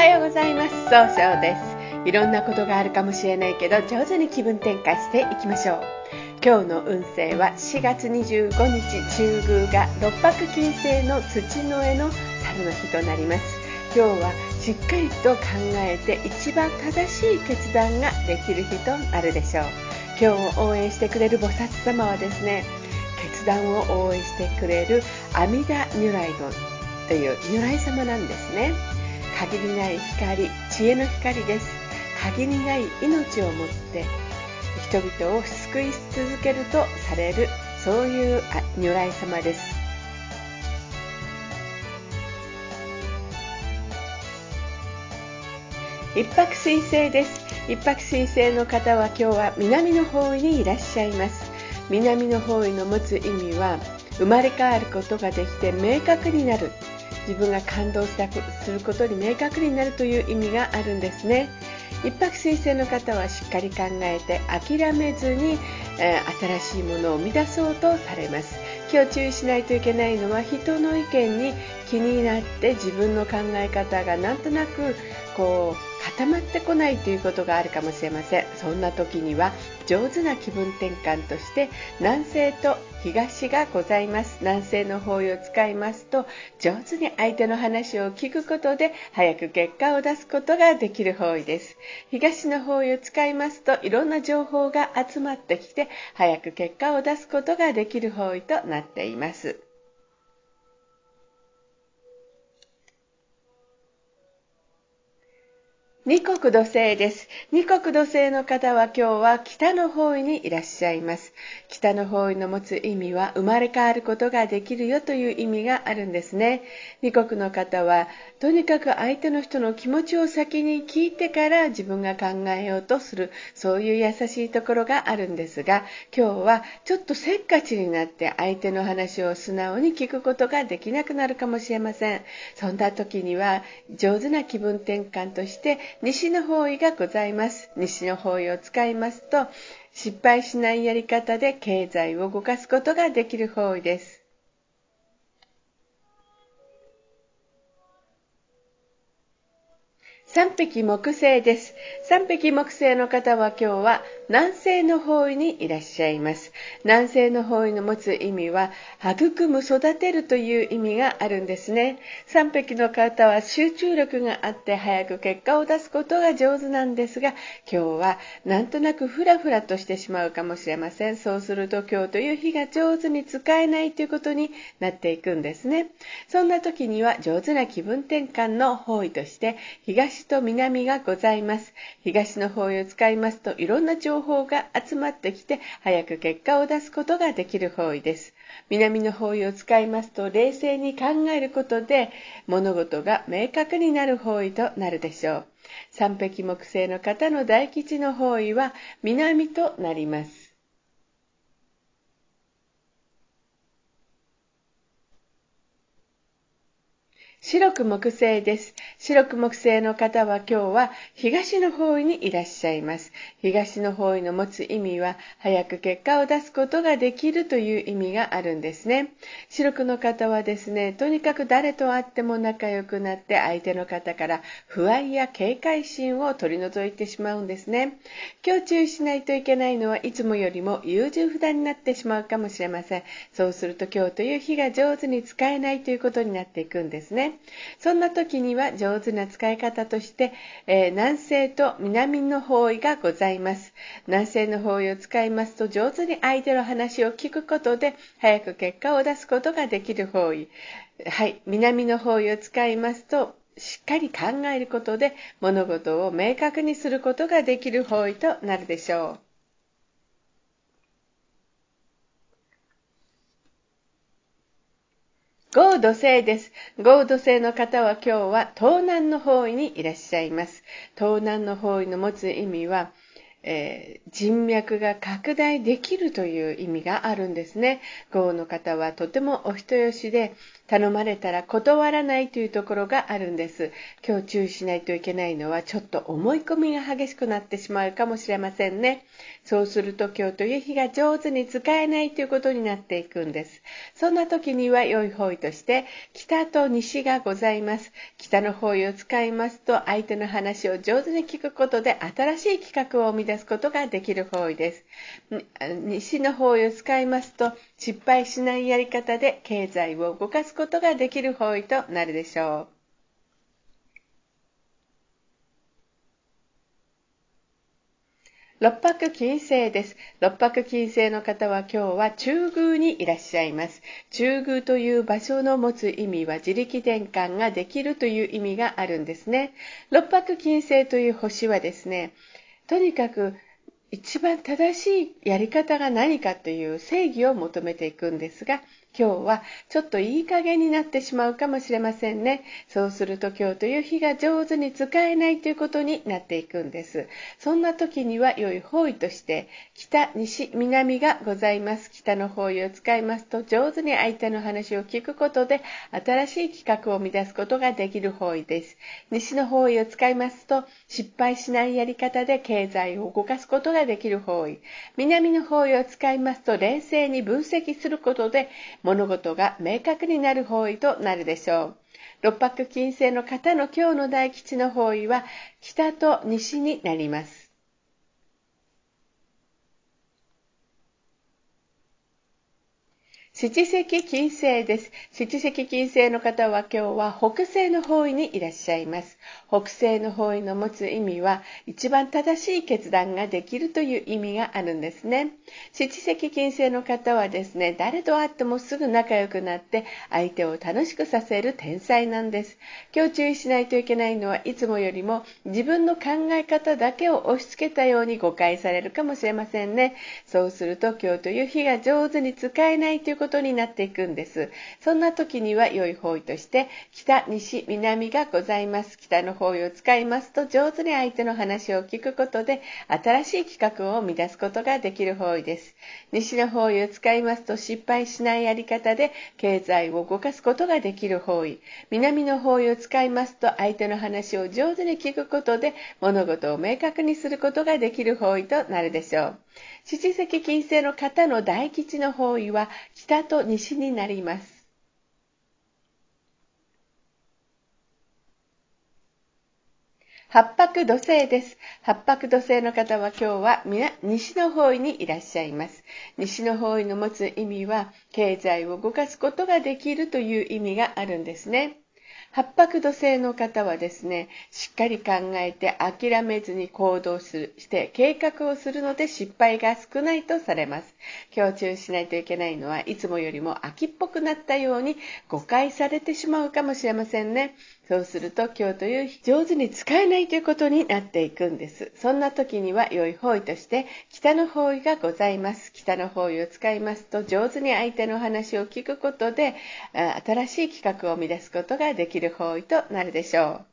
はようございます。総称です。いろんなことがあるかもしれないけど、上手に気分転換していきましょう。今日の運勢は4月25日中宮が六白金星の土の絵の猿の日となります。今日はしっかりと考えて一番正しい決断ができる日となるでしょう。今日を応援してくれる菩薩様はですね、決断を応援してくれる阿弥陀如来という如来様なんですね。限りない光知恵の光です。限りない命を持って人々を救い続けるとされるそういう如来様です。一泊水星です。一泊水星の方は今日は南の方位にいらっしゃいます。南の方位の持つ意味は生まれ変わることができて明確になる。自分が感動したすることに明確になるという意味があるんですね。一泊水星の方はしっかり考えて諦めずに、えー、新しいものを生み出そうとされます。今日注意しないといけないのは人の意見に気になって自分の考え方がなんとなくこう固まってこないということがあるかもしれません。そんな時には上手な気分転換として南西と東がございます。南西の方位を使いますと上手に相手の話を聞くことで早く結果を出すことができる方位です。東の方位を使いますといろんな情報が集まってきて早く結果を出すことができる方位となっています。二国土星です。二国土星の方は今日は北の方位にいらっしゃいます。北の方位の持つ意味は生まれ変わることができるよという意味があるんですね。二国の方はとにかく相手の人の気持ちを先に聞いてから自分が考えようとするそういう優しいところがあるんですが今日はちょっとせっかちになって相手の話を素直に聞くことができなくなるかもしれません。そんな時には上手な気分転換として西の方位がございます。西の方位を使いますと、失敗しないやり方で経済を動かすことができる方位です。三匹木星です。三匹木星の方は今日は南西の方位にいらっしゃいます。南西の方位の持つ意味は、育む、育てるという意味があるんですね。三匹の方は集中力があって早く結果を出すことが上手なんですが、今日はなんとなくフラフラとしてしまうかもしれません。そうすると今日という日が上手に使えないということになっていくんですね。そんな時には上手な気分転換の方位として、東と南がございます。東の方位を使いますといろんな情報が集まってきて早く結果を出すことができる方位です。南の方位を使いますと冷静に考えることで物事が明確になる方位となるでしょう。三匹木星の方の大吉の方位は南となります。白く木星です。白く木星の方は今日は東の方位にいらっしゃいます。東の方位の持つ意味は早く結果を出すことができるという意味があるんですね。白くの方はですね、とにかく誰と会っても仲良くなって相手の方から不安や警戒心を取り除いてしまうんですね。今日注意しないといけないのはいつもよりも優柔不断になってしまうかもしれません。そうすると今日という日が上手に使えないということになっていくんですね。そんな時には上手な使い方として、えー、南西と南の方位がございます。南西の方位を使いますと上手に相手の話を聞くことで早く結果を出すことができる方位。はい、南の方位を使いますとしっかり考えることで物事を明確にすることができる方位となるでしょう。ゴード星です。ゴード星の方は今日は東南の方位にいらっしゃいます。東南の方位の持つ意味は、えー、人脈が拡大できるという意味があるんですね。豪の方はとてもお人よしで、頼まれたら断らないというところがあるんです。今日注意しないといけないのは、ちょっと思い込みが激しくなってしまうかもしれませんね。そうすると今日という日が上手に使えないということになっていくんです。そんな時には良い方位として、北と西がございます。北の方位を使いますと、相手の話を上手に聞くことで新しい企画を生み出出すことができる方位です。西の方位を使いますと、失敗しないやり方で経済を動かすことができる方位となるでしょう。六白金星です。六白金星の方は今日は中宮にいらっしゃいます。中宮という場所の持つ意味は自力転換ができるという意味があるんですね。六白金星という星はですね、とにかく一番正しいやり方が何かという正義を求めていくんですが、今日はちょっといい加減になってしまうかもしれませんね。そうすると今日という日が上手に使えないということになっていくんです。そんな時には良い方位として北、西、南がございます。北の方位を使いますと上手に相手の話を聞くことで新しい企画を生み出すことができる方位です。西の方位を使いますと失敗しないやり方で経済を動かすことができる方位。南の方位を使いますと冷静に分析することで物事が明確になる方位となるでしょう。六白金星の方の今日の大吉の方位は北と西になります。七石金星です。七石金星の方は今日は北西の方位にいらっしゃいます。北西の方位の持つ意味は一番正しい決断ができるという意味があるんですね。七石金星の方はですね、誰と会ってもすぐ仲良くなって相手を楽しくさせる天才なんです。今日注意しないといけないのはいつもよりも自分の考え方だけを押し付けたように誤解されるかもしれませんね。そうすると今日という日が上手に使えないということことになっていくんです。そんな時には良い方位として、北、西、南がございます。北の方位を使いますと、上手に相手の話を聞くことで、新しい企画を生み出すことができる方位です。西の方位を使いますと、失敗しないやり方で、経済を動かすことができる方位。南の方位を使いますと、相手の話を上手に聞くことで、物事を明確にすることができる方位となるでしょう。七石金星の方の大吉の方位は北と西になります。八白土星です。八白土星の方は今日は西の方位にいらっしゃいます。西の方位の持つ意味は、経済を動かすことができるという意味があるんですね。八白土星の方はですね、しっかり考えて諦めずに行動する、して計画をするので失敗が少ないとされます。強調しないといけないのはいつもよりも秋っぽくなったように誤解されてしまうかもしれませんね。そうすると今日という日上手に使えないということになっていくんです。そんな時には良い方位として北の方位がございます。北の方位を使いますと上手に相手の話を聞くことで新しい企画を生み出すことができる方位となるでしょう。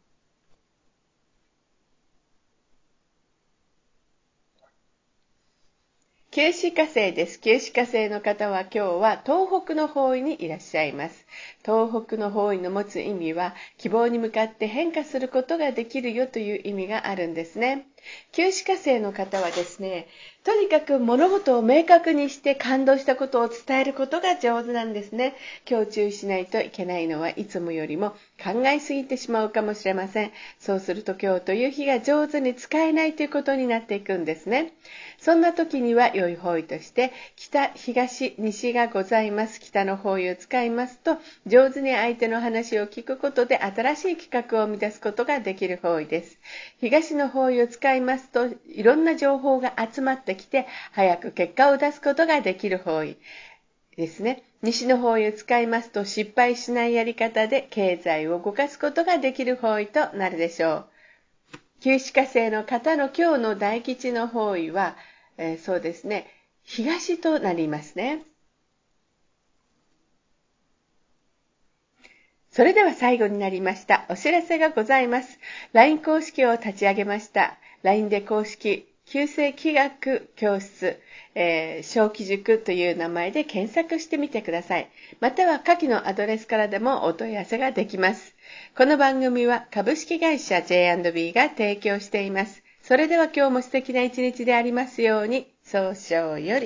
九死火星です。九死火星の方は今日は東北の方位にいらっしゃいます。東北の方位の持つ意味は希望に向かって変化することができるよという意味があるんですね。九死火星の方はですね、とにかく物事を明確にして感動したことを伝えることが上手なんですね。今日注意しないといけないのはいつもよりも考えすぎてしまうかもしれません。そうすると今日という日が上手に使えないということになっていくんですね。そんな時には良い方位として北、東、西がございます。北の方位を使いますと上手に相手の話を聞くことで新しい企画を生み出すことができる方位です。東の方位を使いますといろんな情報が集まってきて早く結果を出すことができる方位ですね。西の方位を使いますと失敗しないやり方で経済を動かすことができる方位となるでしょう。旧歯科生の方の今日の大吉の方位は、えー、そうですね、東となりますね。それでは最後になりました。お知らせがございます。LINE 公式を立ち上げました。LINE で公式旧世気学教室、えー、小規塾という名前で検索してみてください。または下記のアドレスからでもお問い合わせができます。この番組は株式会社 J&B が提供しています。それでは今日も素敵な一日でありますように、早々より。